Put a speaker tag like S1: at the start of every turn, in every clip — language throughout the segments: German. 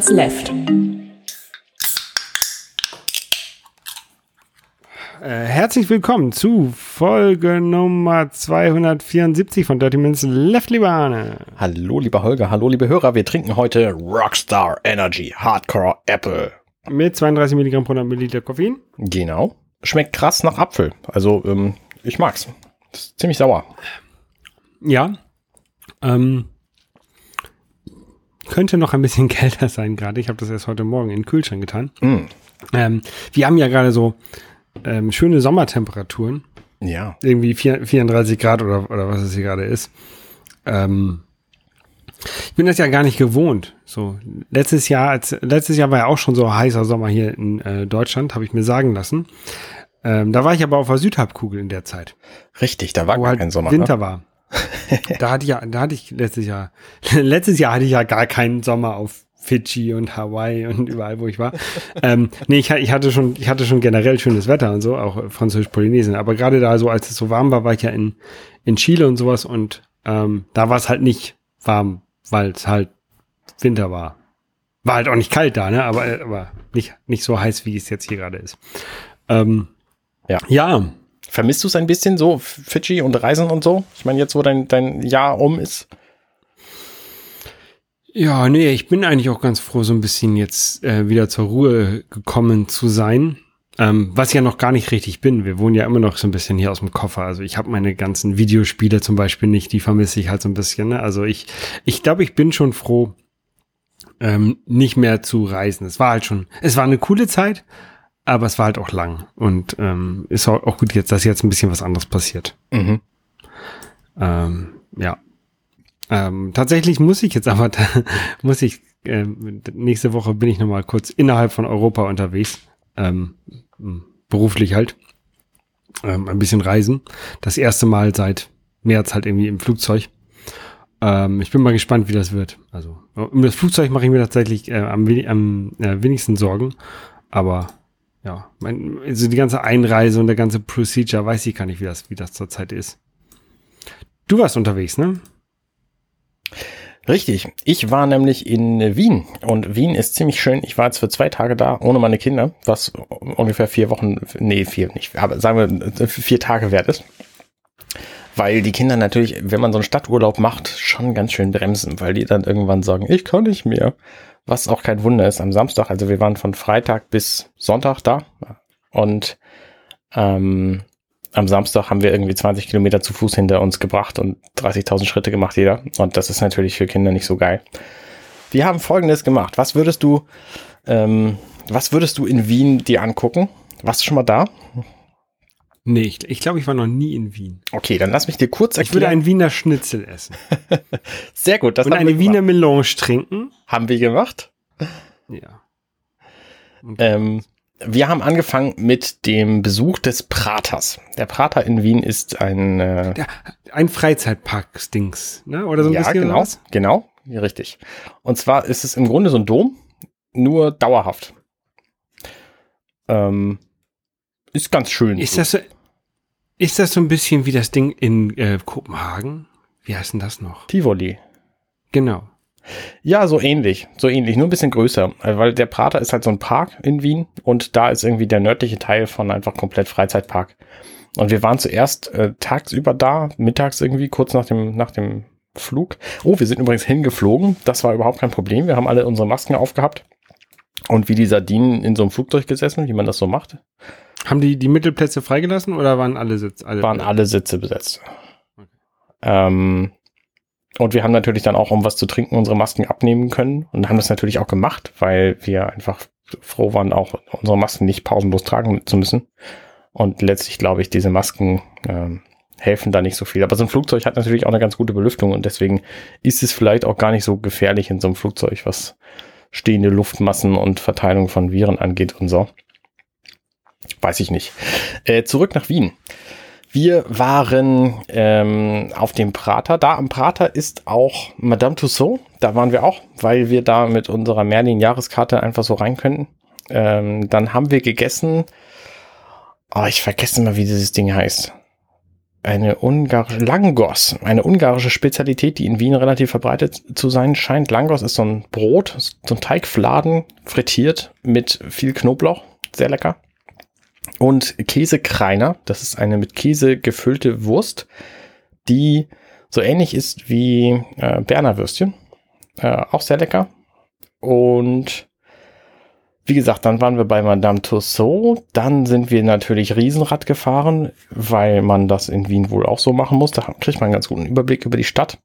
S1: Minutes Left.
S2: Äh, herzlich willkommen zu Folge Nummer 274 von Dirty Minutes Left, lieber Arne.
S3: Hallo, lieber Holger, hallo, liebe Hörer. Wir trinken heute Rockstar Energy Hardcore Apple.
S2: Mit 32 Milligramm pro 100 Milliliter Koffein.
S3: Genau. Schmeckt krass nach Apfel. Also, ähm, ich mag's. Ist ziemlich sauer.
S2: Ja. Ähm, könnte noch ein bisschen kälter sein gerade. Ich habe das erst heute Morgen in den Kühlschrank getan.
S3: Mm.
S2: Ähm, wir haben ja gerade so ähm, schöne Sommertemperaturen.
S3: Ja.
S2: Irgendwie vier, 34 Grad oder, oder was es hier gerade ist. Ähm, ich bin das ja gar nicht gewohnt. So letztes Jahr, als letztes Jahr war ja auch schon so heißer Sommer hier in äh, Deutschland, habe ich mir sagen lassen. Ähm, da war ich aber auf der Südhalbkugel in der Zeit,
S3: Richtig, da war
S2: wo
S3: gar
S2: halt
S3: kein Sommer.
S2: Winter
S3: Ne?
S2: war. Da hatte ich ja, da hatte ich letztes Jahr, letztes Jahr hatte ich ja gar keinen Sommer auf Fidschi und Hawaii und überall, wo ich war. ähm, nee, ich, ich hatte schon, ich hatte schon generell schönes Wetter und so, auch Französisch-Polynesien. Aber gerade da so, als es so warm war, war ich ja in, in Chile und sowas und ähm, da war es halt nicht warm, weil es halt Winter war. War halt auch nicht kalt da, ne? Aber, aber nicht, nicht so heiß, wie es jetzt hier gerade ist. Ähm,
S3: Ja.
S2: Ja.
S3: Vermisst du es ein bisschen so, Fidschi und Reisen und so? Ich meine, jetzt, wo dein, dein Jahr um ist.
S2: Ja, nee, ich bin eigentlich auch ganz froh, so ein bisschen jetzt äh, wieder zur Ruhe gekommen zu sein. Ähm, was ich ja noch gar nicht richtig bin. Wir wohnen ja immer noch so ein bisschen hier aus dem Koffer. Also ich habe meine ganzen Videospiele zum Beispiel nicht, die vermisse ich halt so ein bisschen. Ne? Also ich, ich glaube, ich bin schon froh, ähm, nicht mehr zu reisen. Es war halt schon, es war eine coole Zeit, aber es war halt auch lang. Und ähm, ist auch, auch gut jetzt, dass jetzt ein bisschen was anderes passiert.
S3: Mhm.
S2: Ähm, ja. Ähm, tatsächlich muss ich jetzt aber, muss ich, ähm, nächste Woche bin ich nochmal kurz innerhalb von Europa unterwegs. Ähm, beruflich halt. Ähm, ein bisschen reisen. Das erste Mal seit März halt irgendwie im Flugzeug. Ähm, ich bin mal gespannt, wie das wird. Also, um das Flugzeug mache ich mir tatsächlich äh, am, am äh, wenigsten Sorgen. Aber ja, mein, also die ganze Einreise und der ganze Procedure weiß ich gar nicht, wie das, wie das zurzeit ist. Du warst unterwegs, ne?
S3: Richtig. Ich war nämlich in Wien und Wien ist ziemlich schön. Ich war jetzt für zwei Tage da ohne meine Kinder, was ungefähr vier Wochen, nee, vier nicht, aber sagen wir vier Tage wert ist. Weil die Kinder natürlich, wenn man so einen Stadturlaub macht, schon ganz schön bremsen, weil die dann irgendwann sagen, ich kann nicht mehr. Was auch kein Wunder ist am Samstag. Also wir waren von Freitag bis Sonntag da und ähm, am Samstag haben wir irgendwie 20 Kilometer zu Fuß hinter uns gebracht und 30.000 Schritte gemacht jeder. Und das ist natürlich für Kinder nicht so geil. Wir haben Folgendes gemacht. Was würdest du, ähm, was würdest du in Wien dir angucken? Warst du schon mal da?
S2: Nee, ich, ich glaube, ich war noch nie in Wien.
S3: Okay, dann lass mich dir kurz
S2: Ich würde
S3: erklären.
S2: einen Wiener Schnitzel essen.
S3: Sehr gut, das
S2: und eine Wiener. Melange trinken.
S3: haben wir gemacht.
S2: Ja.
S3: Ähm, wir haben angefangen mit dem Besuch des Praters. Der Prater in Wien ist ein äh,
S2: Ja, ein Freizeitpark-Dings, ne? Oder so ein
S3: ja,
S2: bisschen
S3: genau,
S2: was?
S3: genau, ja, richtig. Und zwar ist es im Grunde so ein Dom, nur dauerhaft. Ähm, ist ganz schön.
S2: Ist das so, ist das so ein bisschen wie das Ding in äh, Kopenhagen? Wie heißt denn das noch?
S3: Tivoli.
S2: Genau.
S3: Ja, so ähnlich, so ähnlich, nur ein bisschen größer, äh, weil der Prater ist halt so ein Park in Wien und da ist irgendwie der nördliche Teil von einfach komplett Freizeitpark. Und wir waren zuerst äh, tagsüber da, mittags irgendwie, kurz nach dem, nach dem Flug. Oh, wir sind übrigens hingeflogen, das war überhaupt kein Problem. Wir haben alle unsere Masken aufgehabt und wie die Sardinen in so einem Flugzeug gesessen, wie man das so macht,
S2: Haben die die Mittelplätze freigelassen oder waren alle Sitz? Alle
S3: waren alle Sitze besetzt.
S2: Okay.
S3: Ähm, und wir haben natürlich dann auch, um was zu trinken, unsere Masken abnehmen können und haben das natürlich auch gemacht, weil wir einfach froh waren, auch unsere Masken nicht pausenlos tragen zu müssen. Und letztlich glaube ich, diese Masken ähm, helfen da nicht so viel. Aber so ein Flugzeug hat natürlich auch eine ganz gute Belüftung und deswegen ist es vielleicht auch gar nicht so gefährlich in so einem Flugzeug, was stehende Luftmassen und Verteilung von Viren angeht und so. Weiß ich nicht. Äh, zurück nach Wien. Wir waren ähm, auf dem Prater. Da am Prater ist auch Madame Tussaud. Da waren wir auch, weil wir da mit unserer Merlin-Jahreskarte einfach so rein könnten. Ähm, dann haben wir gegessen. Oh, ich vergesse mal, wie dieses Ding heißt. eine ungarische Langos, eine ungarische Spezialität, die in Wien relativ verbreitet zu sein scheint. Langos ist so ein Brot, so ein Teigfladen, frittiert mit viel Knoblauch, sehr lecker. Und Käsekreiner, das ist eine mit Käse gefüllte Wurst, die so ähnlich ist wie äh, Berner Würstchen. Äh, auch sehr lecker. Und wie gesagt, dann waren wir bei Madame Tussauds. Dann sind wir natürlich Riesenrad gefahren, weil man das in Wien wohl auch so machen muss. Da kriegt man einen ganz guten Überblick über die Stadt.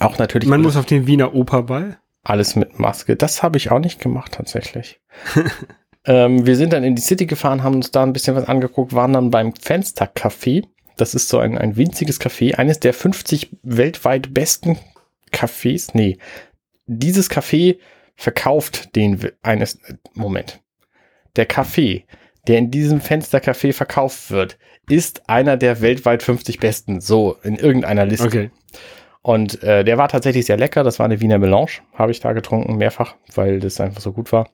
S3: Auch natürlich.
S2: Man muss auf den Wiener Operball.
S3: Alles mit Maske. Das habe ich auch nicht gemacht, tatsächlich. ähm, wir sind dann in die City gefahren, haben uns da ein bisschen was angeguckt, waren dann beim Fenstercafé. Das ist so ein, ein winziges Café, eines der 50 weltweit besten Cafés. Nee, dieses Café verkauft den eines Moment. Der Kaffee, der in diesem Fenstercafé verkauft wird, ist einer der weltweit 50 besten, so in irgendeiner Liste.
S2: Okay.
S3: Und äh, der war tatsächlich sehr lecker. Das war eine Wiener Melange, habe ich da getrunken, mehrfach, weil das einfach so gut war.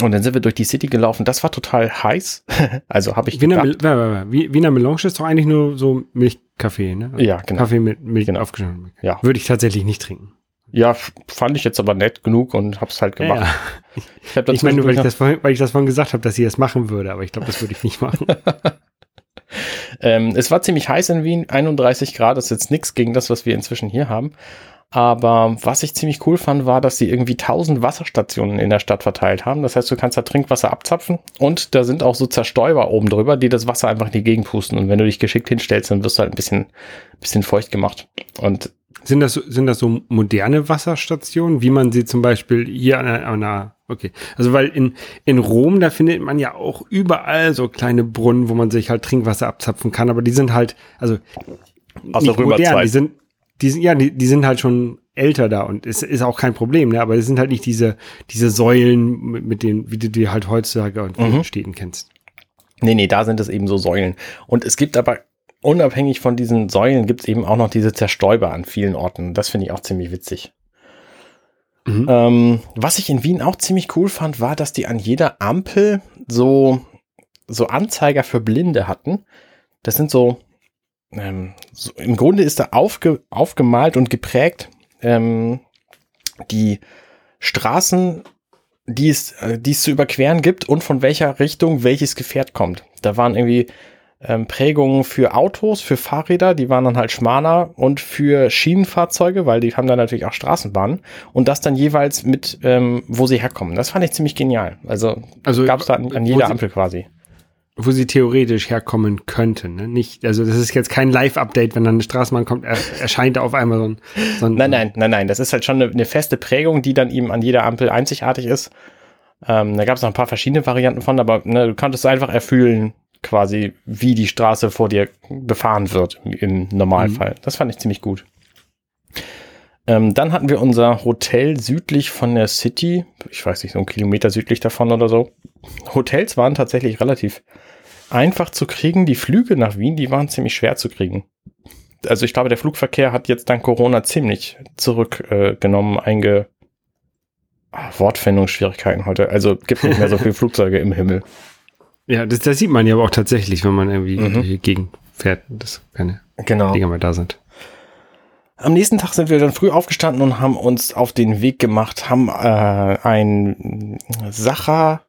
S3: Und dann sind wir durch die City gelaufen. Das war total heiß. also habe ich
S2: Wiener, gedacht, Wiener Melange ist doch eigentlich nur so Milchkaffee, ne?
S3: Ja, genau.
S2: Kaffee mit Milch genau. aufgeschnitten.
S3: Ja.
S2: Würde ich tatsächlich nicht trinken.
S3: Ja, fand ich jetzt aber nett genug und hab's halt gemacht.
S2: Ja, ja. Ich, ich meine nur, weil ich, das vorhin, weil ich das vorhin gesagt habe, dass ich es das machen würde, aber ich glaube, das würde ich nicht machen.
S3: ähm, es war ziemlich heiß in Wien, 31 Grad, das ist jetzt nichts gegen das, was wir inzwischen hier haben. Aber was ich ziemlich cool fand, war, dass sie irgendwie 1000 Wasserstationen in der Stadt verteilt haben. Das heißt, du kannst da Trinkwasser abzapfen und da sind auch so Zerstäuber oben drüber, die das Wasser einfach in die Gegend pusten. Und wenn du dich geschickt hinstellst, dann wirst du halt ein bisschen, bisschen feucht gemacht. Und
S2: sind das, sind das so moderne Wasserstationen, wie man sie zum Beispiel hier an einer, an einer okay. Also weil in, in Rom, da findet man ja auch überall so kleine Brunnen, wo man sich halt Trinkwasser abzapfen kann, aber die sind halt, also
S3: Aus nicht modern,
S2: die sind, die sind, ja, die, die sind halt schon älter da und es ist auch kein Problem, ne? aber es sind halt nicht diese, diese Säulen, mit, mit denen, wie du die halt heutzutage und mhm. Städten kennst.
S3: Nee, nee, da sind es eben so Säulen. Und es gibt aber unabhängig von diesen Säulen gibt es eben auch noch diese Zerstäuber an vielen Orten. Das finde ich auch ziemlich witzig. Mhm. Ähm, was ich in Wien auch ziemlich cool fand, war, dass die an jeder Ampel so, so Anzeiger für Blinde hatten. Das sind so, ähm, so im Grunde ist da aufge, aufgemalt und geprägt ähm, die Straßen, die es, äh, die es zu überqueren gibt und von welcher Richtung welches Gefährt kommt. Da waren irgendwie ähm, Prägungen für Autos, für Fahrräder, die waren dann halt schmaler und für Schienenfahrzeuge, weil die haben dann natürlich auch Straßenbahnen und das dann jeweils mit, ähm, wo sie herkommen. Das fand ich ziemlich genial. Also, also gab es da an, an jeder Ampel quasi.
S2: Wo sie theoretisch herkommen könnten, ne? Nicht, also das ist jetzt kein Live-Update, wenn dann eine Straßenbahn kommt, er, erscheint auf einmal so ein, so ein
S3: Nein, nein, nein, nein. Das ist halt schon eine, eine feste Prägung, die dann eben an jeder Ampel einzigartig ist. Ähm, da gab es noch ein paar verschiedene Varianten von, aber ne, du konntest einfach erfüllen, quasi, wie die Straße vor dir befahren wird im Normalfall. Mhm. Das fand ich ziemlich gut. Ähm, dann hatten wir unser Hotel südlich von der City, ich weiß nicht, so einen Kilometer südlich davon oder so. Hotels waren tatsächlich relativ einfach zu kriegen. Die Flüge nach Wien, die waren ziemlich schwer zu kriegen. Also ich glaube, der Flugverkehr hat jetzt dank Corona ziemlich zurückgenommen, äh, einge... Ah, Wortfindungsschwierigkeiten heute. Also gibt nicht mehr so viele Flugzeuge im Himmel.
S2: Ja, das, das sieht man ja aber auch tatsächlich, wenn man irgendwie mhm. hier gegenfährt, dass keine
S3: genau.
S2: Dinger mehr da sind.
S3: Am nächsten Tag sind wir dann früh aufgestanden und haben uns auf den Weg gemacht, haben äh, ein Sacher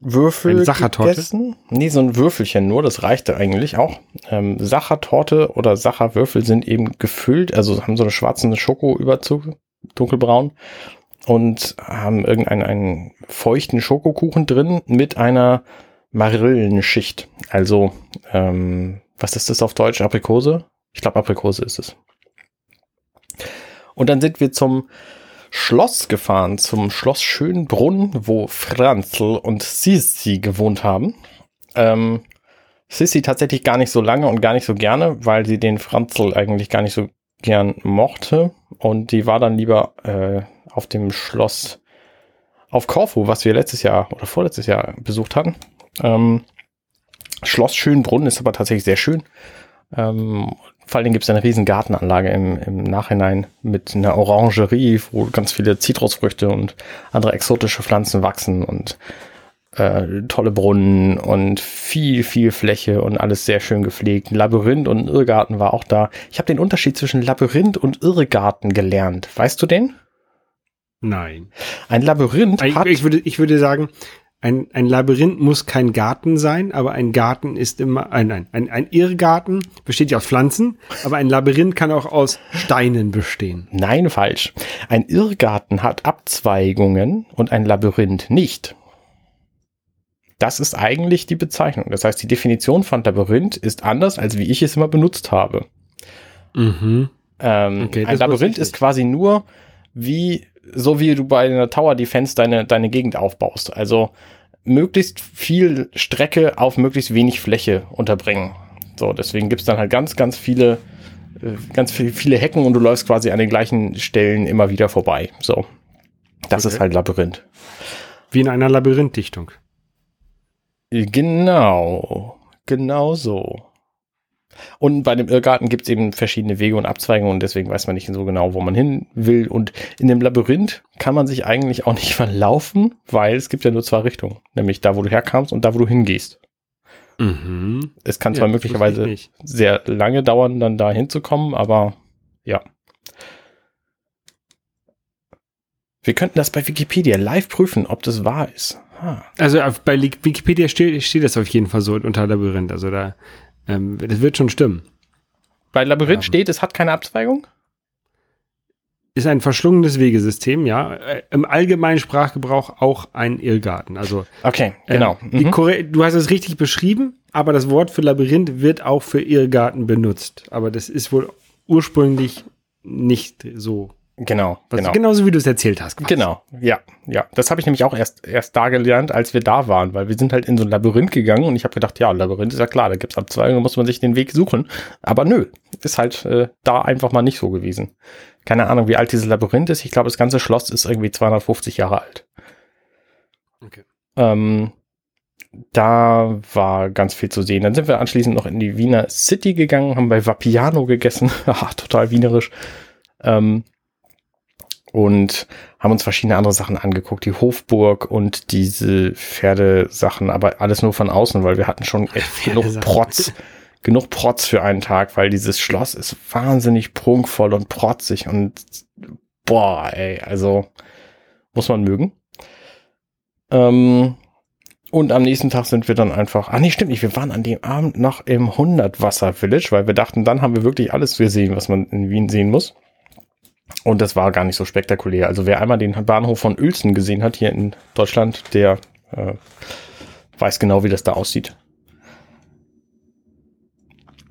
S3: Würfel gegessen. Nee, so ein Würfelchen nur, das reichte eigentlich auch. Ähm, Sachertorte oder Sacherwürfel sind eben gefüllt, also haben so einen schwarzen Schokoüberzug, dunkelbraun und haben irgendeinen einen feuchten Schokokuchen drin mit einer Marillenschicht. Also, ähm, was ist das auf Deutsch? Aprikose? Ich glaube, Aprikose ist es. Und dann sind wir zum Schloss gefahren, zum Schloss Schönbrunn, wo Franzl und Sissi gewohnt haben. Ähm, Sissi tatsächlich gar nicht so lange und gar nicht so gerne, weil sie den Franzl eigentlich gar nicht so gern mochte. Und die war dann lieber äh, auf dem Schloss auf Korfu, was wir letztes Jahr oder vorletztes Jahr besucht hatten. Ähm, Schloss Schönbrunn ist aber tatsächlich sehr schön. Ähm, vor allem gibt es eine riesen Gartenanlage im, im Nachhinein mit einer Orangerie, wo ganz viele Zitrusfrüchte und andere exotische Pflanzen wachsen und äh, tolle Brunnen und viel, viel Fläche und alles sehr schön gepflegt. Ein Labyrinth und ein Irrgarten war auch da. Ich habe den Unterschied zwischen Labyrinth und Irrgarten gelernt. Weißt du den?
S2: Nein.
S3: Ein Labyrinth
S2: Ich,
S3: hat.
S2: ich, würde, ich würde sagen, ein, ein Labyrinth muss kein Garten sein, aber ein Garten ist immer, ein, nein, ein, ein Irrgarten besteht ja aus Pflanzen, aber ein Labyrinth kann auch aus Steinen bestehen.
S3: Nein, falsch. Ein Irrgarten hat Abzweigungen und ein Labyrinth nicht. Das ist eigentlich die Bezeichnung. Das heißt, die Definition von Labyrinth ist anders, als wie ich es immer benutzt habe.
S2: Mhm.
S3: Ähm,
S2: Okay,
S3: ein Labyrinth ist quasi nur wie, so wie du bei einer Tower Defense deine, deine Gegend aufbaust. Also möglichst viel Strecke auf möglichst wenig Fläche unterbringen. So, deswegen gibt's dann halt ganz, ganz viele, äh, ganz viel- viele Hecken und du läufst quasi an den gleichen Stellen immer wieder vorbei. So. Das
S2: Okay.
S3: ist halt Labyrinth.
S2: Wie in einer Labyrinthdichtung.
S3: Genau. Genau so. Und bei dem Irrgarten gibt es eben verschiedene Wege und Abzweigungen und deswegen weiß man nicht so genau, wo man hin will. Und in dem Labyrinth kann man sich eigentlich auch nicht verlaufen, weil es gibt ja nur zwei Richtungen. Nämlich da, wo du herkamst und da, wo du hingehst.
S2: Mhm.
S3: Es kann
S2: Ja,
S3: zwar möglicherweise sehr lange dauern, dann da hinzukommen, aber ja. Wir könnten das bei Wikipedia live prüfen, ob das wahr ist. Ah.
S2: Also bei Wikipedia steht, steht das auf jeden Fall so unter Labyrinth. Also da, ähm, das wird schon stimmen.
S3: Bei Labyrinth
S2: Ja.
S3: steht, es hat keine Abzweigung?
S2: Ist ein verschlungenes Wegesystem, ja. Äh, Im allgemeinen Sprachgebrauch auch ein Irrgarten. Also
S3: Okay,
S2: äh,
S3: genau.
S2: die
S3: Mhm.
S2: du hast es richtig beschrieben, aber das Wort für Labyrinth wird auch für Irrgarten benutzt. Aber das ist wohl ursprünglich nicht so.
S3: Genau,
S2: Was,
S3: genau.
S2: Genauso wie du es erzählt hast. quasi.
S3: Genau, ja, ja. Das habe ich nämlich auch erst, erst da gelernt, als wir da waren, weil wir sind halt in so ein Labyrinth gegangen und ich habe gedacht, ja, Labyrinth ist ja klar, da gibt's Abzweigungen, da muss man sich den Weg suchen. Aber nö, ist halt äh, da einfach mal nicht so gewesen. Keine Ahnung, wie alt dieses Labyrinth ist. Ich glaube, das ganze Schloss ist irgendwie 250 Jahre alt.
S2: Okay.
S3: Ähm, da war ganz viel zu sehen. Dann sind wir anschließend noch in die Wiener City gegangen, haben bei Vapiano gegessen. Total wienerisch. Ähm, und haben uns verschiedene andere Sachen angeguckt, die Hofburg und diese Pferdesachen, aber alles nur von außen, weil wir hatten schon echt genug. Protz, genug Protz für einen Tag, weil dieses Schloss ist wahnsinnig prunkvoll und protzig und boah, ey, also muss man mögen. Ähm, und am nächsten Tag sind wir dann einfach, ah nee, stimmt nicht, wir waren an dem Abend noch im 100 Wasser Village, weil wir dachten, dann haben wir wirklich alles gesehen, was man in Wien sehen muss. Und das war gar nicht so spektakulär. Also wer einmal den Bahnhof von Uelzen gesehen hat hier in Deutschland, der äh, weiß genau, wie das da aussieht.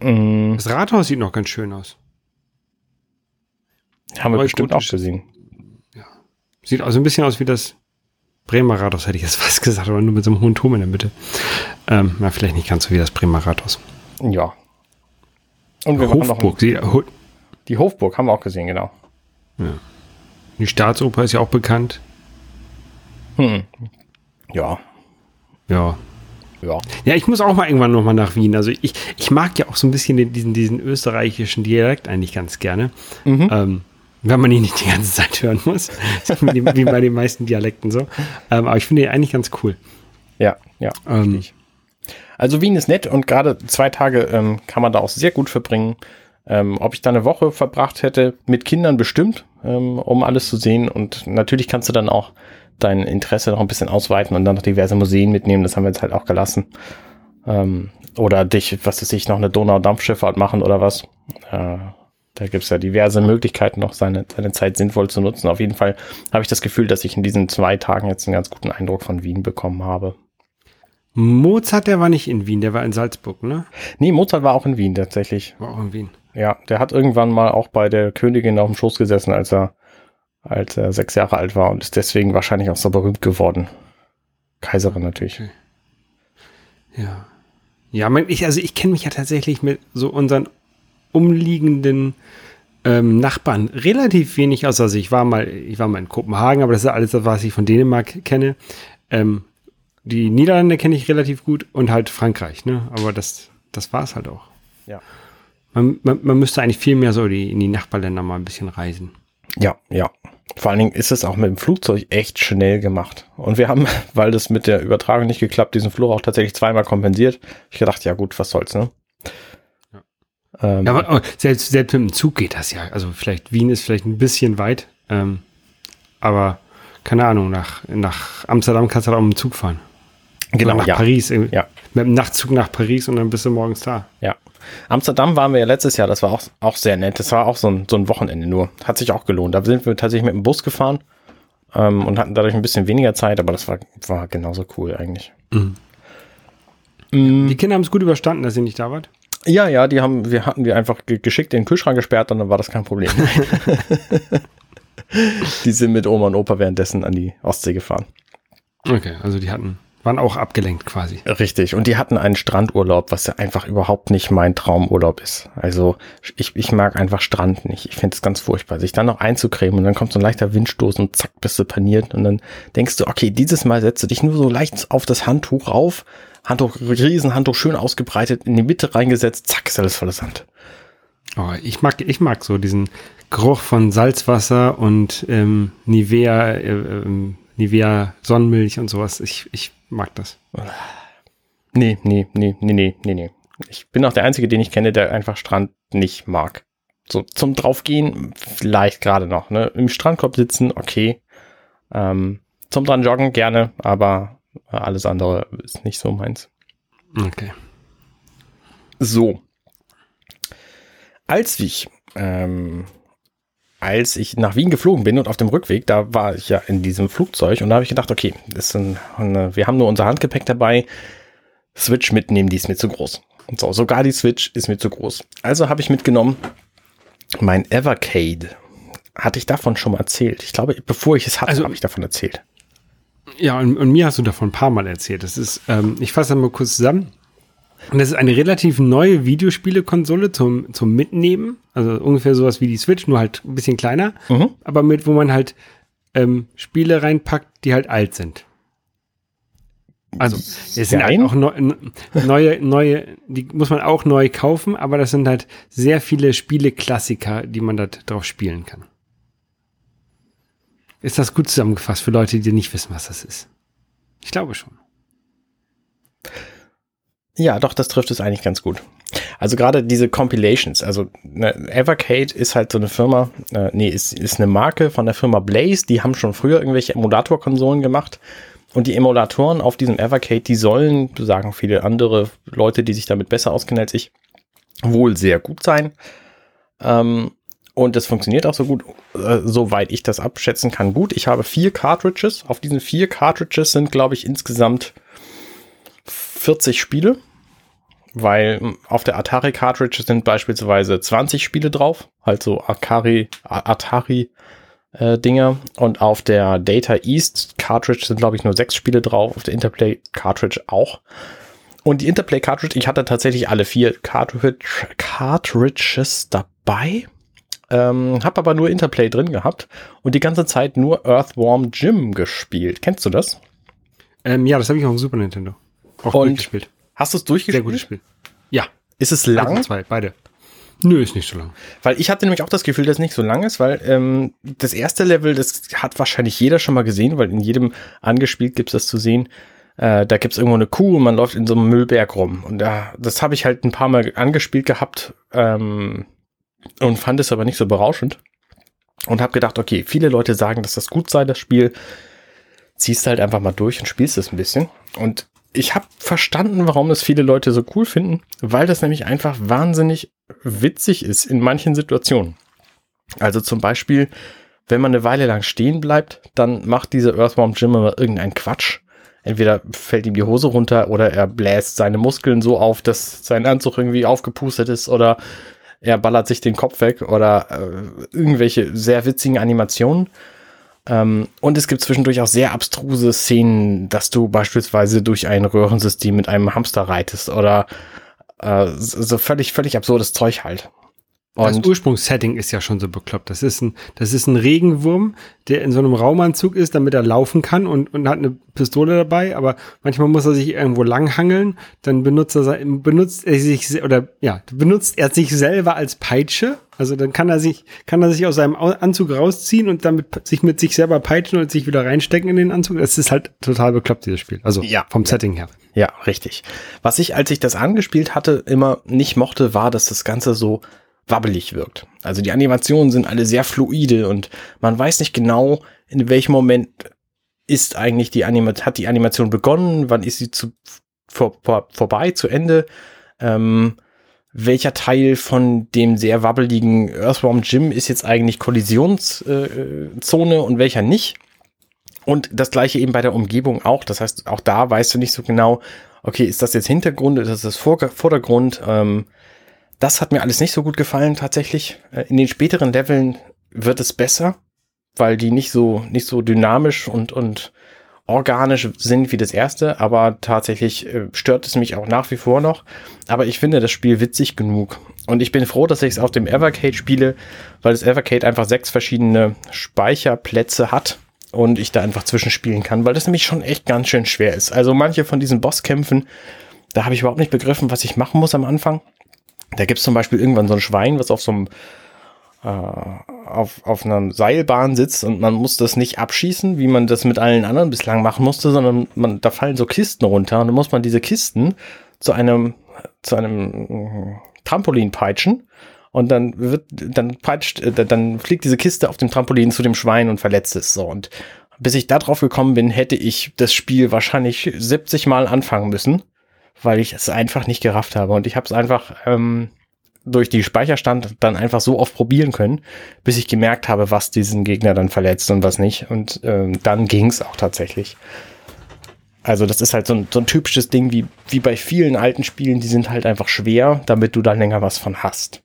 S3: Mm,
S2: Das Rathaus sieht noch ganz schön aus.
S3: haben wir bestimmt auch gesehen.
S2: Sieht also ein bisschen aus wie das Bremer Rathaus, hätte ich jetzt fast gesagt, aber nur mit so einem hohen Turm in der Mitte. Ähm, na, vielleicht nicht ganz so wie das Bremer Rathaus.
S3: Ja. Und wir noch
S2: Hofburg. Sie, Ho
S3: die Hofburg haben wir auch gesehen, genau.
S2: Die Staatsoper ist ja auch bekannt.
S3: Hm. Ja,
S2: Ja.
S3: ja.
S2: Ja, ich muss auch mal irgendwann noch mal nach Wien. Also ich, ich mag ja auch so ein bisschen den, diesen, diesen österreichischen Dialekt eigentlich ganz gerne.
S3: Mhm.
S2: Ähm, wenn man ihn nicht die ganze Zeit hören muss. wie, bei den meisten Dialekten so. Ähm, aber ich finde ihn eigentlich ganz cool.
S3: Ja, ja.
S2: Ähm,
S3: richtig. Also Wien ist nett und gerade zwei Tage ähm, kann man da auch sehr gut verbringen. Ähm, ob ich da eine Woche verbracht hätte, mit Kindern bestimmt, ähm, um alles zu sehen. Und natürlich kannst du dann auch dein Interesse noch ein bisschen ausweiten und dann noch diverse Museen mitnehmen. Das haben wir jetzt halt auch gelassen. Ähm, oder dich, was weiß ich, noch eine Donaudampfschifffahrt machen oder was. Äh, da gibt's ja diverse Möglichkeiten, noch seine, seine Zeit sinnvoll zu nutzen. Auf jeden Fall habe ich das Gefühl, dass ich in diesen zwei Tagen jetzt einen ganz guten Eindruck von Wien bekommen habe.
S2: Mozart, der war nicht in Wien, der war in Salzburg, ne?
S3: Nee, Mozart war auch in Wien tatsächlich.
S2: War auch in Wien.
S3: Ja, der hat irgendwann mal auch bei der Königin auf dem Schoß gesessen, als er, als er sechs Jahre alt war und ist deswegen wahrscheinlich auch so berühmt geworden. Kaiserin natürlich.
S2: Ja. Ja, mein, ich, also ich kenne mich ja tatsächlich mit so unseren umliegenden ähm, Nachbarn relativ wenig aus. Also ich war mal, ich war mal in Kopenhagen, aber das ist alles, was ich von Dänemark kenne. Ähm, die Niederlande kenne ich relativ gut und halt Frankreich, ne? Aber das, das war es halt auch.
S3: Ja.
S2: Man, man, man müsste eigentlich viel mehr so die, in die Nachbarländer mal ein bisschen reisen.
S3: Ja, ja. Vor allen Dingen ist es auch mit dem Flugzeug echt schnell gemacht. Und wir haben, weil das mit der Übertragung nicht geklappt, diesen Fluch auch tatsächlich zweimal kompensiert. Ich gedacht, ja gut, was soll's, ne?
S2: Ja. Ähm, ja, aber selbst, selbst mit dem Zug geht das ja. Also vielleicht Wien ist vielleicht ein bisschen weit, ähm, aber keine Ahnung, nach, nach Amsterdam kannst du da auch mit dem Zug fahren.
S3: Genau,
S2: Oder nach
S3: ja.
S2: Paris.
S3: Ja.
S2: Mit dem Nachtzug nach Paris und dann bist du morgens da.
S3: Ja. Amsterdam waren wir ja letztes Jahr, das war auch, auch sehr nett. Das war auch so ein, so ein Wochenende nur. Hat sich auch gelohnt. Da sind wir tatsächlich mit dem Bus gefahren ähm, und hatten dadurch ein bisschen weniger Zeit, aber das war, war genauso cool eigentlich.
S2: Mhm. Mhm. Die Kinder haben es gut überstanden, dass ihr nicht da wart?
S3: Ja, ja, die haben, wir hatten die einfach geschickt in den Kühlschrank gesperrt und dann war das kein Problem. die sind mit Oma und Opa währenddessen an die Ostsee gefahren.
S2: Okay, also die hatten, waren auch abgelenkt quasi.
S3: Richtig. Und die hatten einen Strandurlaub, was ja einfach überhaupt nicht mein Traumurlaub ist. Also ich, ich mag einfach Strand nicht. Ich finde es ganz furchtbar. Sich dann noch einzucremen und dann kommt so ein leichter Windstoß und zack, bist du paniert. Und dann denkst du, okay, dieses Mal setzt du dich nur so leicht auf das Handtuch rauf. Handtuch, Riesenhandtuch schön ausgebreitet, in die Mitte reingesetzt, zack, ist alles voller Sand.
S2: Oh, ich mag, ich mag so diesen Geruch von Salzwasser und ähm, Nivea, äh, ähm, Nivea Sonnenmilch und sowas. Ich, ich mag das.
S3: Nee, nee, nee, nee, nee, nee, nee. Ich bin auch der Einzige, den ich kenne, der einfach Strand nicht mag. So zum draufgehen, vielleicht gerade noch. Ne? Im Strandkorb sitzen, okay. Ähm, zum dran joggen gerne, aber alles andere ist nicht so meins.
S2: Okay.
S3: So. Als ich, ähm, als ich nach Wien geflogen bin und auf dem Rückweg, da war ich ja in diesem Flugzeug und da habe ich gedacht, okay, ein, eine, wir haben nur unser Handgepäck dabei. Switch mitnehmen, die ist mir zu groß. Und so, sogar die Switch ist mir zu groß. Also habe ich mitgenommen mein Evercade. Hatte ich davon schon mal erzählt? Ich glaube, bevor ich es hatte, also, habe ich davon erzählt.
S2: Ja, und, und, mir hast du davon ein paar Mal erzählt. Das ist, ähm, ich fasse mal kurz zusammen. Und das ist eine relativ neue Videospielekonsole zum, zum Mitnehmen. Also ungefähr sowas wie die Switch, nur halt ein bisschen kleiner. Mhm. Aber mit, wo man halt ähm, Spiele reinpackt, die halt alt sind. Also, es sind halt auch neu, neue, neue, die muss man auch neu kaufen, aber das sind halt sehr viele Spiele-Klassiker, die man da drauf spielen kann. Ist das gut zusammengefasst für Leute, die nicht wissen, was das ist? Ich glaube schon.
S3: Ja, doch, das trifft es eigentlich ganz gut. Also gerade diese Compilations, also ne, Evercade ist halt so eine Firma, äh, nee, ist, ist eine Marke von der Firma Blaze, die haben schon früher irgendwelche Emulator-Konsolen gemacht. Und die Emulatoren auf diesem Evercade, die sollen, sagen viele andere Leute, die sich damit besser auskennen als ich, wohl sehr gut sein. Ähm, und das funktioniert auch so gut, äh, soweit ich das abschätzen kann. Gut, ich habe vier Cartridges. Auf diesen vier Cartridges sind, glaube ich, insgesamt 40 Spiele. Weil auf der Atari Cartridge sind beispielsweise 20 Spiele drauf. Halt so Atari, Atari äh, Dinger. Und auf der Data East Cartridge sind, glaube ich, nur sechs Spiele drauf. Auf der Interplay Cartridge auch. Und die Interplay Cartridge, ich hatte tatsächlich alle vier Cartridge, Cartridges dabei. Ähm, hab aber nur Interplay drin gehabt und die ganze Zeit nur Earthworm Jim gespielt. Kennst du das?
S2: Ähm, ja, das habe ich auf dem Super Nintendo.
S3: Auch und durchgespielt. Hast du es durchgespielt?
S2: Sehr gutes Spiel. Ja.
S3: Ist es lang?
S2: Also zwei, beide. Nö, ist nicht so lang.
S3: Weil ich hatte nämlich auch das Gefühl, dass es nicht so lang ist, weil ähm, das erste Level, das hat wahrscheinlich jeder schon mal gesehen, weil in jedem angespielt gibt es das zu sehen. Äh, da gibt es irgendwo eine Kuh und man läuft in so einem Müllberg rum. Und da, das habe ich halt ein paar Mal angespielt gehabt. Ähm, und fand es aber nicht so berauschend und habe gedacht, okay, viele Leute sagen, dass das gut sei, das Spiel. Ziehst halt einfach mal durch und spielst es ein bisschen. Und ich habe verstanden, warum es viele Leute so cool finden, weil das nämlich einfach wahnsinnig witzig ist in manchen Situationen. Also zum Beispiel, wenn man eine Weile lang stehen bleibt, dann macht dieser Earthworm Jim immer irgendeinen Quatsch. Entweder fällt ihm die Hose runter oder er bläst seine Muskeln so auf, dass sein Anzug irgendwie aufgepustet ist oder er ballert sich den Kopf weg oder äh, irgendwelche sehr witzigen Animationen. Ähm, und es gibt zwischendurch auch sehr abstruse Szenen, dass du beispielsweise durch ein Röhrensystem mit einem Hamster reitest oder äh, so völlig, völlig absurdes Zeug halt.
S2: Und das Ursprungssetting ist ja schon so bekloppt. Das ist ein, das ist ein Regenwurm, der in so einem Raumanzug ist, damit er laufen kann und, und hat eine Pistole dabei. Aber manchmal muss er sich irgendwo langhangeln. Dann benutzt er, benutzt er sich, oder ja, benutzt er sich selber als Peitsche Also dann kann er sich, kann er sich aus seinem Anzug rausziehen und damit sich mit sich selber peitschen und sich wieder reinstecken in den Anzug. Das ist halt total bekloppt, dieses Spiel. Also
S3: Ja.
S2: vom Setting her.
S3: Ja, richtig. Was ich, als ich das angespielt hatte, immer nicht mochte, war, dass das Ganze so wabbelig wirkt. Also die Animationen sind alle sehr fluide und man weiß nicht genau, in welchem Moment ist eigentlich die Animation, hat die Animation begonnen, wann ist sie zu, vor, vor, vorbei, zu Ende, ähm, welcher Teil von dem sehr wabbeligen Earthworm Jim ist jetzt eigentlich Kollisionszone äh, und welcher nicht. Und das gleiche eben bei der Umgebung auch. Das heißt, auch da weißt du nicht so genau, okay, ist das jetzt Hintergrund, ist das das Vor- Vordergrund? Ähm, das hat mir alles nicht so gut gefallen tatsächlich. Äh, In den späteren Leveln wird es besser, weil die nicht so, nicht so dynamisch und, und organisch sind wie das erste, aber tatsächlich äh, stört es mich auch nach wie vor noch. Aber ich finde das Spiel witzig genug. Und ich bin froh, dass ich es auf dem Evercade spiele, weil das Evercade einfach sechs verschiedene Speicherplätze hat und ich da einfach zwischenspielen kann, weil das nämlich schon echt ganz schön schwer ist. Also manche von diesen Bosskämpfen, da habe ich überhaupt nicht begriffen, was ich machen muss am Anfang. Da gibt es zum Beispiel irgendwann so ein Schwein, was auf so einem auf, auf einer Seilbahn sitzt und man muss das nicht abschießen, wie man das mit allen anderen bislang machen musste, sondern man, da fallen so Kisten runter und dann muss man diese Kisten zu einem, zu einem äh, Trampolin peitschen und dann wird, dann peitscht, äh, dann fliegt diese Kiste auf dem Trampolin zu dem Schwein und verletzt es so. Und bis ich da drauf gekommen bin, hätte ich das Spiel wahrscheinlich 70 Mal anfangen müssen, weil ich es einfach nicht gerafft habe. Und ich habe es einfach ähm, durch die Speicherstand dann einfach so oft probieren können, bis ich gemerkt habe, was diesen Gegner dann verletzt und was nicht. Und ähm, dann ging es auch tatsächlich. Also das ist halt so ein, so ein typisches Ding wie, wie bei vielen alten Spielen, die sind halt einfach schwer, damit du da länger was von hast.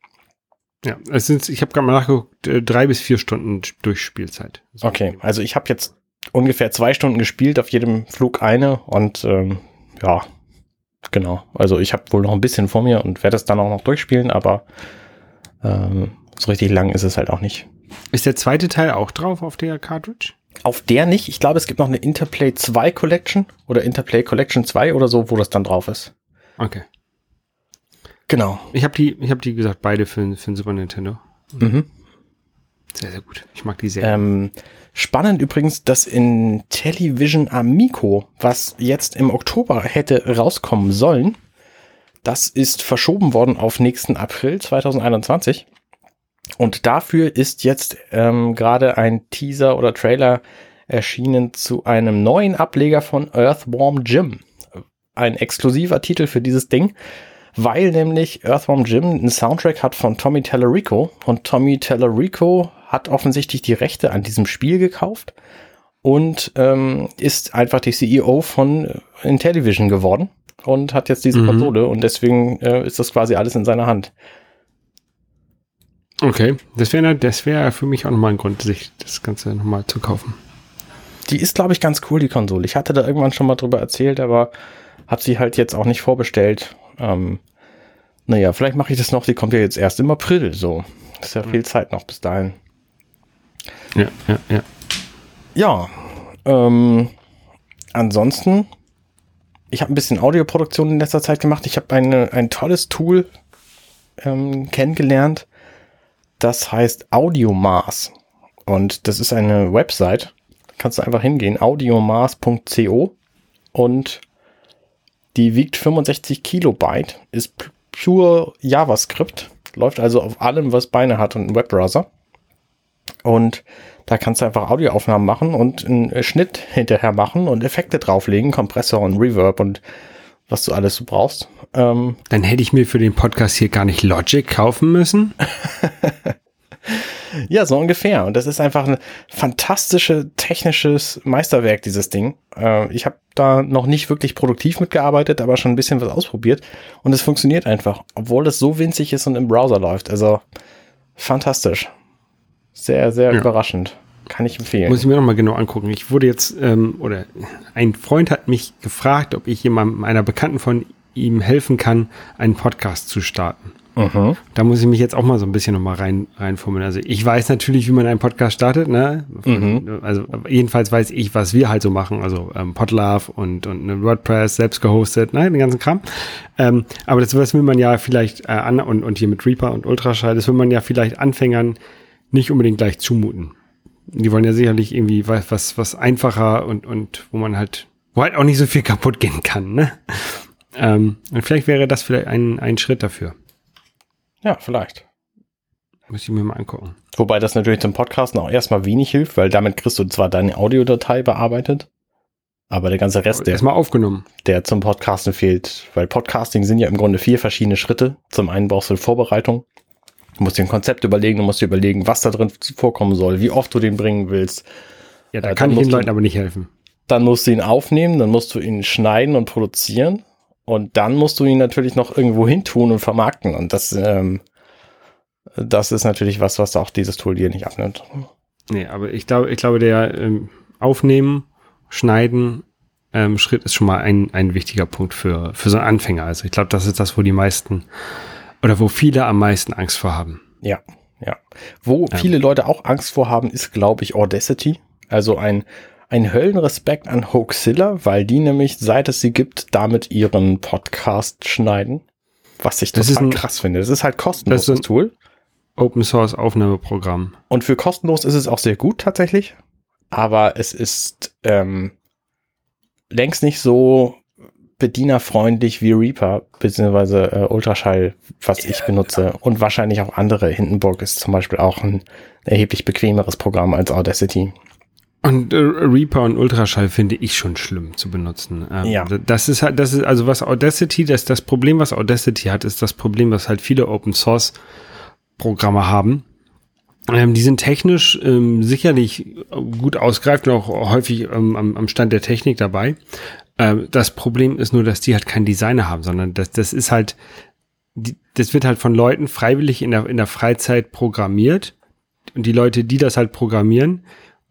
S2: Ja, es sind, ich habe gerade mal nachgeguckt, äh, drei bis vier Stunden Durchspielzeit. So.
S3: Okay, also ich habe jetzt ungefähr zwei Stunden gespielt, auf jedem Flug eine und ähm, ja, genau. Also ich habe wohl noch ein bisschen vor mir und werde es dann auch noch durchspielen, aber ähm, so richtig lang ist es halt auch nicht.
S2: Ist der zweite Teil auch drauf auf der Cartridge?
S3: Auf der nicht. Ich glaube, es gibt noch eine Interplay 2 Collection oder Interplay Collection 2 oder so, wo das dann drauf ist.
S2: Okay.
S3: Genau.
S2: Ich habe die, ich habe die gesagt beide für, für den Super Nintendo.
S3: Mhm.
S2: Sehr, sehr gut. Ich mag die sehr.
S3: Ähm, spannend übrigens, dass in Television Amico, was jetzt im Oktober hätte rauskommen sollen, das ist verschoben worden auf nächsten April 2021. Und dafür ist jetzt ähm, gerade ein Teaser oder Trailer erschienen zu einem neuen Ableger von Earthworm Jim. Ein exklusiver Titel für dieses Ding, weil nämlich Earthworm Jim einen Soundtrack hat von Tommy Tallarico und Tommy Tallarico hat offensichtlich die Rechte an diesem Spiel gekauft und ähm, ist einfach die CEO von äh, Intellivision geworden und hat jetzt diese
S2: Mhm.
S3: Konsole und deswegen äh, ist das quasi alles in seiner Hand.
S2: okay. Das wäre das wäre für mich auch nochmal ein Grund, sich das Ganze nochmal zu kaufen.
S3: Die ist, glaube ich, ganz cool, die Konsole. Ich hatte da irgendwann schon mal drüber erzählt, aber habe sie halt jetzt auch nicht vorbestellt. Ähm, naja, vielleicht mache ich das noch. Die kommt ja jetzt erst im April, so. Ist ja viel Zeit noch bis dahin.
S2: Ja, ja, ja.
S3: Ja, ähm, ansonsten, ich habe ein bisschen Audioproduktion in letzter Zeit gemacht. Ich habe ein tolles Tool ähm, kennengelernt. Das heißt Audiomars. Und das ist eine Website. Kannst du einfach hingehen, audiomars.co. Und die wiegt 65 Kilobyte, ist pure JavaScript. Läuft also auf allem, was Beine hat und einen Webbrowser. Und da kannst du einfach Audioaufnahmen machen und einen Schnitt hinterher machen und Effekte drauflegen, Kompressor und Reverb und was du alles so brauchst. Ähm,
S2: Dann hätte ich mir für den Podcast hier gar nicht Logic kaufen müssen.
S3: ja, so ungefähr. Und das ist einfach ein fantastisches technisches Meisterwerk, dieses Ding. Äh, ich habe da noch nicht wirklich produktiv mitgearbeitet, aber schon ein bisschen was ausprobiert. Und es funktioniert einfach, obwohl es so winzig ist und im Browser läuft. Also fantastisch. Sehr, sehr
S2: Ja.
S3: überraschend. Kann ich empfehlen.
S2: Muss ich mir nochmal genau angucken. Ich wurde jetzt, ähm, oder ein Freund hat mich gefragt, ob ich jemandem, einer Bekannten von ihm helfen kann, einen Podcast zu starten. Mhm. Da muss ich mich jetzt auch mal so ein bisschen nochmal rein, reinfummeln. Also ich weiß natürlich, wie man einen Podcast startet, ne? Mhm. Also jedenfalls weiß ich, was wir halt so machen. Also ähm, Podlove und, und eine WordPress, selbst gehostet, ne? Den ganzen Kram. Ähm, aber das, was will man ja vielleicht äh, an und, und hier mit Reaper und Ultraschall, das will man ja vielleicht Anfängern nicht unbedingt gleich zumuten. Die wollen ja sicherlich irgendwie was, was, was einfacher und, und wo man halt, wo halt auch nicht so viel kaputt gehen kann, ne? Ähm, und vielleicht wäre das vielleicht ein, ein Schritt dafür.
S3: Ja, vielleicht.
S2: Muss ich mir mal angucken.
S3: Wobei das natürlich zum Podcasten auch erstmal wenig hilft, weil damit kriegst du zwar deine Audiodatei bearbeitet, aber der ganze Rest, der
S2: erstmal aufgenommen,
S3: der zum Podcasten fehlt, weil Podcasting sind ja im Grunde vier verschiedene Schritte. Zum einen brauchst du Vorbereitung. Du musst dir ein Konzept überlegen, du musst dir überlegen, was da drin vorkommen soll, wie oft du den bringen willst.
S2: Ja, da äh, kann ich den Leuten aber nicht helfen.
S3: Dann musst du ihn aufnehmen, dann musst du ihn schneiden und produzieren. Und dann musst du ihn natürlich noch irgendwo hin tun und vermarkten. Und das, ähm, das ist natürlich was, was auch dieses Tool dir nicht abnimmt.
S2: Nee, aber ich glaube, ich glaube, der ähm, Aufnehmen, Schneiden, ähm, Schritt ist schon mal ein, ein wichtiger Punkt für, für so einen Anfänger. Also ich glaube, das ist das, wo die meisten oder wo viele am meisten Angst vor haben.
S3: Ja, ja. Wo ja. viele Leute auch Angst vor haben, ist, glaube ich, Audacity. Also ein ein Höllenrespekt an Hoaxilla, weil die nämlich, seit es sie gibt, damit ihren Podcast schneiden. Was ich das total ein, krass finde. Das ist halt kostenloses das ist Tool.
S2: Open Source Aufnahmeprogramm.
S3: Und für kostenlos ist es auch sehr gut tatsächlich. Aber es ist ähm, längst nicht so bedienerfreundlich wie Reaper, beziehungsweise äh, Ultraschall, was ich benutze. Und wahrscheinlich auch andere. Hindenburg ist zum Beispiel auch ein erheblich bequemeres Programm als Audacity.
S2: Und äh, Reaper und Ultraschall finde ich schon schlimm zu benutzen. Ähm, ja. Das ist halt, das ist also was Audacity, das das Problem, was Audacity hat, ist das Problem, was halt viele Open Source Programme haben. Ähm, die sind technisch ähm, sicherlich gut ausgereift und auch häufig ähm, am, am Stand der Technik dabei. Ähm, das Problem ist nur, dass die halt keinen Designer haben, sondern das, das ist halt, die, das wird halt von Leuten freiwillig in der, in der Freizeit programmiert. Und die Leute, die das halt programmieren,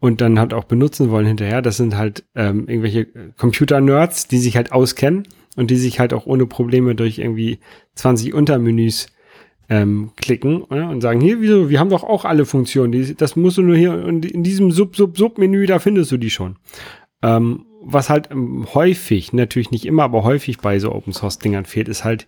S2: und dann halt auch benutzen wollen hinterher. Das sind halt ähm, irgendwelche Computer-Nerds, die sich halt auskennen und die sich halt auch ohne Probleme durch irgendwie 20 Untermenüs ähm, klicken ja, und sagen, hier, wieso, wir haben doch auch alle Funktionen. Die, das musst du nur hier in diesem Sub-Sub-Sub-Menü, da findest du die schon. Ähm, was halt ähm, häufig, natürlich nicht immer, aber häufig bei so Open-Source-Dingern fehlt, ist halt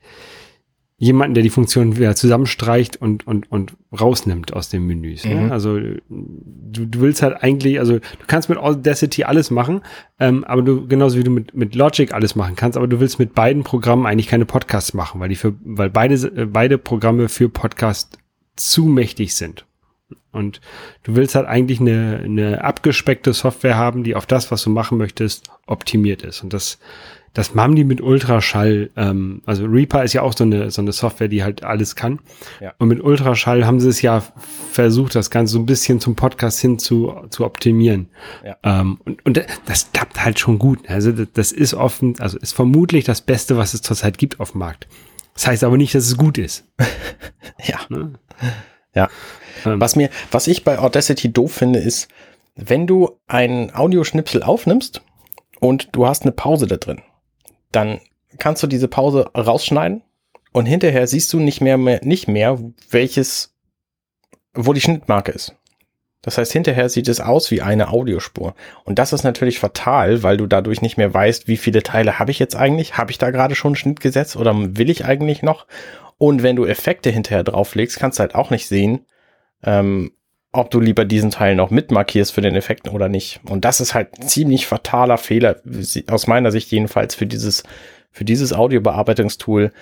S2: jemanden, der die Funktion wieder zusammenstreicht und, und, und rausnimmt aus den Menüs. Ne? Mhm. Ne? Also du, du willst halt eigentlich, also du kannst mit Audacity alles machen, ähm, aber du, genauso wie du mit, mit Logic alles machen kannst, aber du willst mit beiden Programmen eigentlich keine Podcasts machen, weil die für, weil beide, äh, beide Programme für Podcast zu mächtig sind. Und du willst halt eigentlich eine, eine abgespeckte Software haben, die auf das, was du machen möchtest, optimiert ist. Und das das machen die mit Ultraschall. Ähm, also Reaper ist ja auch so eine, so eine Software, die halt alles kann. Ja. Und mit Ultraschall haben sie es ja versucht, das Ganze so ein bisschen zum Podcast hin zu, zu optimieren. Ja. Ähm, und, und das klappt halt schon gut. Also das, ist offen, also ist vermutlich das Beste, was es zurzeit gibt auf dem Markt. Das heißt aber nicht, dass es gut ist.
S3: ja. Ne? Ja. Ähm. Was mir, was ich bei Audacity doof finde, ist, wenn du einen Audioschnipsel aufnimmst und du hast eine Pause da drin dann kannst du diese Pause rausschneiden und hinterher siehst du nicht mehr, mehr, nicht mehr, welches, wo die Schnittmarke ist. Das heißt, hinterher sieht es aus wie eine Audiospur. Und das ist natürlich fatal, weil du dadurch nicht mehr weißt, wie viele Teile habe ich jetzt eigentlich? Habe ich da gerade schon einen Schnitt gesetzt oder will ich eigentlich noch? Und wenn du Effekte hinterher drauflegst, kannst du halt auch nicht sehen, ähm, ob du lieber diesen Teil noch mitmarkierst für den Effekten oder nicht. Und das ist halt ziemlich fataler Fehler, aus meiner Sicht jedenfalls, für dieses, für dieses Audiobearbeitungstool.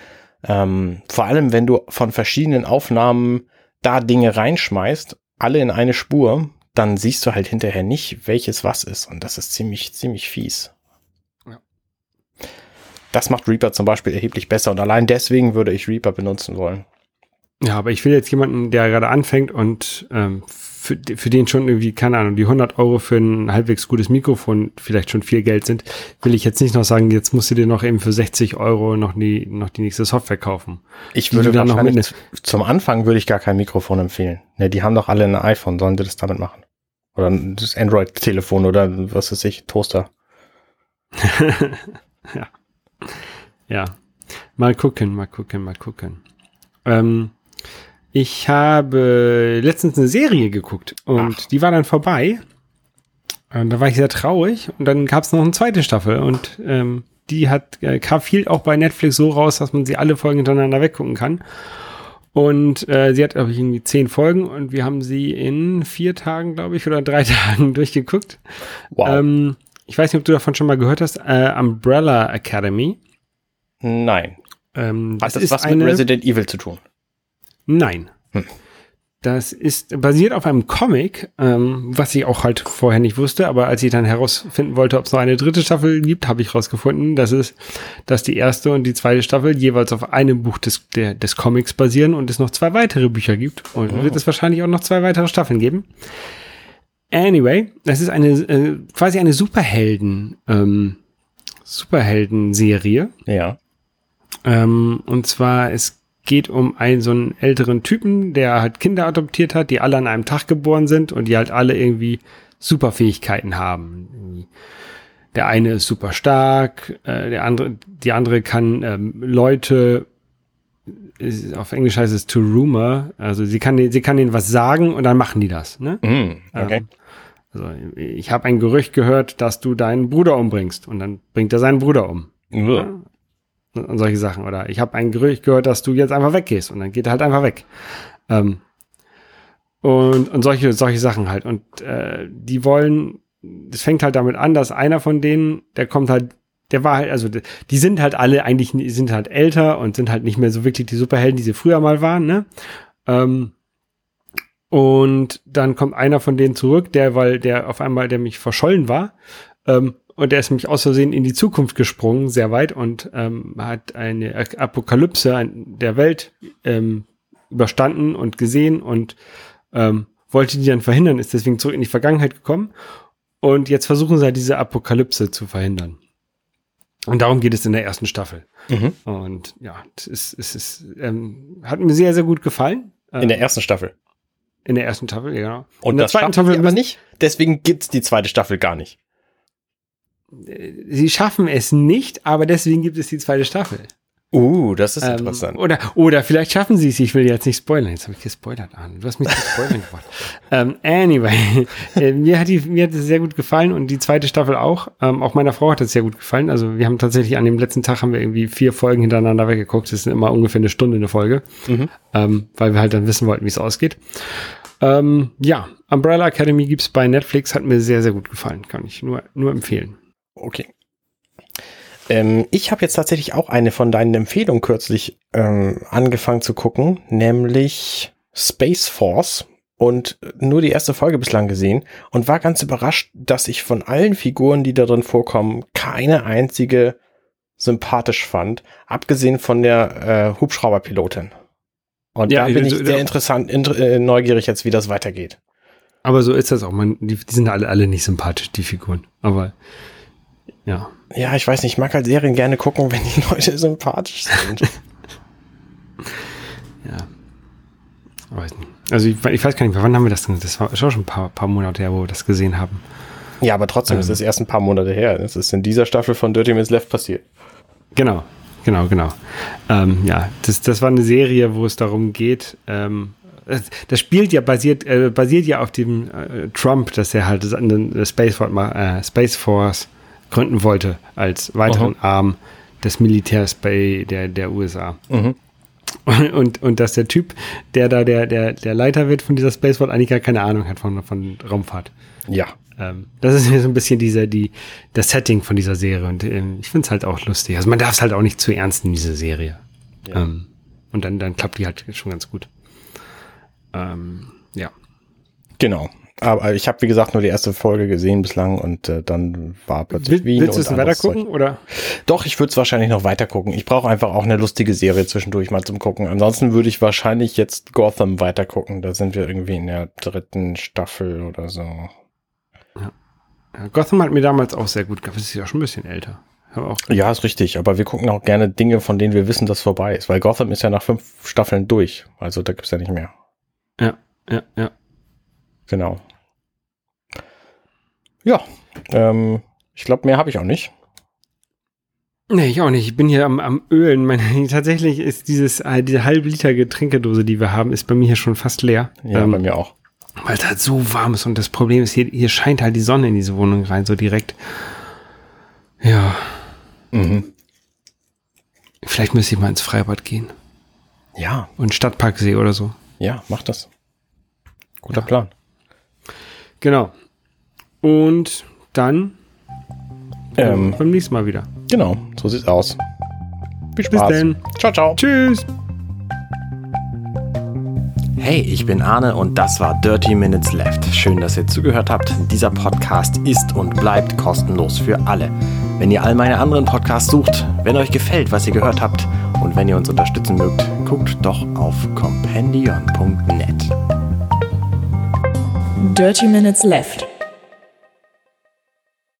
S3: Ähm, vor allem, wenn du von verschiedenen Aufnahmen da Dinge reinschmeißt, alle in eine Spur, dann siehst du halt hinterher nicht, welches was ist. Und das ist ziemlich, ziemlich fies. Das macht Reaper zum Beispiel erheblich besser und allein deswegen würde ich Reaper benutzen wollen.
S2: Ja, aber ich will jetzt jemanden, der gerade anfängt und ähm, für, für den schon irgendwie, keine Ahnung, die 100 Euro für ein halbwegs gutes Mikrofon vielleicht schon viel Geld sind, will ich jetzt nicht noch sagen, jetzt musst du dir noch eben für 60 Euro noch die, noch die nächste Software kaufen.
S3: Ich würde dann noch mit zum Anfang würde ich gar kein Mikrofon empfehlen. Ne, die haben doch alle ein iPhone, sollen sie das damit machen? Oder das Android-Telefon oder was weiß ich, Toaster.
S2: ja. Ja. Mal gucken, mal gucken, mal gucken. Ähm, ich habe letztens eine Serie geguckt und
S3: Ach.
S2: die war dann vorbei. Und da war ich sehr traurig und dann gab es noch eine zweite Staffel und ähm, die hat äh, kam viel auch bei Netflix so raus, dass man sie alle Folgen hintereinander weggucken kann. Und äh, sie hat, glaube ich, irgendwie zehn Folgen und wir haben sie in vier Tagen, glaube ich, oder drei Tagen durchgeguckt.
S3: Wow.
S2: Ähm, ich weiß nicht, ob du davon schon mal gehört hast. Äh, Umbrella Academy.
S3: Nein.
S2: Ähm,
S3: Hat das
S2: ist
S3: was mit
S2: eine-
S3: Resident Evil zu tun?
S2: Nein.
S3: Hm.
S2: Das ist basiert auf einem Comic, ähm, was ich auch halt vorher nicht wusste, aber als ich dann herausfinden wollte, ob es noch eine dritte Staffel gibt, habe ich herausgefunden, dass es, dass die erste und die zweite Staffel jeweils auf einem Buch des, der, des Comics basieren und es noch zwei weitere Bücher gibt und
S3: Oh.
S2: wird es wahrscheinlich auch noch zwei weitere Staffeln geben. Anyway, das ist eine äh, quasi eine Superhelden ähm, Superhelden-Serie.
S3: Ja.
S2: Ähm, und zwar, es geht um einen so einen älteren Typen, der halt Kinder adoptiert hat, die alle an einem Tag geboren sind und die halt alle irgendwie Superfähigkeiten haben. Der eine ist super stark, äh, der andere, die andere kann ähm, Leute, auf Englisch heißt es to rumor, also sie kann, sie kann ihnen was sagen und dann machen die das. Ne?
S3: Hm, okay.
S2: Ähm, also ich habe ein Gerücht gehört, dass du deinen Bruder umbringst und dann bringt er seinen Bruder um
S3: Uah.
S2: Und solche Sachen. Oder ich habe ein Gerücht gehört, dass du jetzt einfach weggehst und dann geht er halt einfach weg. Ähm, und, und solche, solche Sachen halt. Und äh, die wollen, es fängt halt damit an, dass einer von denen, der kommt halt, der war halt, also die- sind halt alle eigentlich, sind halt älter und sind halt nicht mehr so wirklich die Superhelden, die sie früher mal waren, ne? Ähm, und dann kommt einer von denen zurück, der, weil der auf einmal, der mich verschollen war, ähm, und der ist nämlich aus Versehen in die Zukunft gesprungen, sehr weit, und ähm, hat eine Apokalypse der Welt ähm, überstanden und gesehen und ähm, wollte die dann verhindern, ist deswegen zurück in die Vergangenheit gekommen. Und jetzt versuchen sie halt diese Apokalypse zu verhindern. Und darum geht es in der ersten Staffel.
S3: Mhm.
S2: Und ja, es ist, es ist, ähm, hat mir sehr, sehr gut gefallen.
S3: In der ersten Staffel.
S2: in der ersten Staffel, ja. genau.
S3: Und
S2: in der zweiten Staffel
S3: aber nicht. Deswegen gibt's die zweite Staffel gar nicht.
S2: Sie schaffen es nicht, aber deswegen gibt es die zweite Staffel.
S3: Uh, das ist
S2: Ähm,
S3: interessant.
S2: oder, oder vielleicht schaffen sie es. Ich will jetzt nicht spoilern. Jetzt habe ich gespoilert an. Du hast mich zu spoilern gebracht. Ähm, anyway, äh, mir hat die, mir hat es sehr gut gefallen und die zweite Staffel auch. Ähm, auch meiner Frau hat es sehr gut gefallen. Also wir haben tatsächlich an dem letzten Tag haben wir irgendwie vier Folgen hintereinander weggeguckt. Das ist immer ungefähr eine Stunde eine Folge,
S3: Mhm.
S2: ähm, weil wir halt dann wissen wollten, wie es ausgeht. Ähm, ja, Umbrella Academy gibt's bei Netflix. Hat mir sehr, sehr gut gefallen. Kann ich nur, nur empfehlen.
S3: Okay. Ähm, ich habe jetzt tatsächlich auch eine von deinen Empfehlungen kürzlich ähm, angefangen zu gucken, nämlich Space Force und nur die erste Folge bislang gesehen und war ganz überrascht, dass ich von allen Figuren, die da drin vorkommen, keine einzige sympathisch fand, abgesehen von der äh, Hubschrauberpilotin. Und
S2: Ja,
S3: da bin
S2: also,
S3: ich sehr interessant, inter äh, neugierig jetzt, wie das weitergeht.
S2: Aber so ist das auch. Man, die, die sind alle, alle nicht sympathisch, die Figuren. Aber ja.
S3: Ja, ich weiß nicht, ich mag halt Serien gerne gucken, wenn die Leute sympathisch sind.
S2: Ja. Weiß nicht. Also ich, ich weiß gar nicht, wann haben wir das denn? Das war schon ein paar, paar Monate her, wo wir das gesehen haben.
S3: Ja, aber trotzdem ist es erst ein paar Monate her. Das ist in dieser Staffel von Dirty Miss Left passiert.
S2: Genau, genau, genau. Ähm, ja, das, das war eine Serie, wo es darum geht, ähm, das, spielt ja basiert, äh, basiert ja auf dem äh, Trump, dass er halt eine Space, Force, äh, Space Force gründen wollte als weiteren Arm des Militärs bei der, der USA.
S3: Mhm.
S2: Und, und dass der Typ, der da der, der, der Leiter wird von dieser Space Force, eigentlich gar keine Ahnung hat von, von Raumfahrt.
S3: Ja.
S2: Ähm, das ist mir so ein bisschen dieser, die, das Setting von dieser Serie. Und ähm, ich finde es halt auch lustig. Also man darf es halt auch nicht zu ernst nehmen, diese Serie.
S3: Ja.
S2: Ähm, und dann, dann klappt die halt schon ganz gut. Ähm, ja.
S3: Genau. Aber ich habe, wie gesagt, nur die erste Folge gesehen bislang und äh, dann war plötzlich
S2: Will,
S3: Wien.
S2: willst du es weiter gucken? Oder?
S3: Doch, ich würde es wahrscheinlich noch weiter gucken. Ich brauche einfach auch eine lustige Serie zwischendurch mal zum Gucken. Ansonsten würde ich wahrscheinlich jetzt Gotham weiter gucken. Da sind wir irgendwie in der dritten Staffel oder so.
S2: Ja, Gotham hat mir damals auch sehr gut gefallen. Das ist ja schon ein bisschen älter.
S3: Ja, ist richtig. Aber wir gucken auch gerne Dinge, von denen wir wissen, dass vorbei ist. Weil Gotham ist ja nach fünf Staffeln durch. Also da gibt's ja nicht mehr.
S2: ja, ja, ja.
S3: Genau. Ja, ähm, ich glaube, mehr habe ich auch nicht.
S2: Nee, ich auch nicht. Ich bin hier am, am Ölen. Meine, tatsächlich ist dieses, äh, diese halbe Liter Getränkedose, die wir haben, ist bei mir hier schon fast leer.
S4: Ja,
S2: ähm,
S4: bei mir auch.
S2: Weil es halt so warm ist und das Problem ist, hier, hier scheint halt die Sonne in diese Wohnung rein, so direkt. Ja,
S4: Mhm.
S2: vielleicht müsste ich mal ins Freibad gehen.
S4: Ja,
S2: Und Stadtparksee oder so.
S4: ja, mach das. Guter Plan.
S2: Genau. Und dann
S4: Ähm,
S2: beim nächsten Mal wieder.
S4: genau, so sieht's aus. Viel
S2: Bis
S4: Spaß.
S2: dann.
S4: Ciao, ciao.
S2: Tschüss.
S3: Hey, ich bin Arne und das war Dirty Minutes Left. Schön, dass ihr zugehört habt. Dieser Podcast ist und bleibt kostenlos für alle. Wenn ihr all meine anderen Podcasts sucht, wenn euch gefällt, was ihr gehört habt und wenn ihr uns unterstützen mögt, guckt doch auf compendion.net.
S5: Dirty Minutes Left.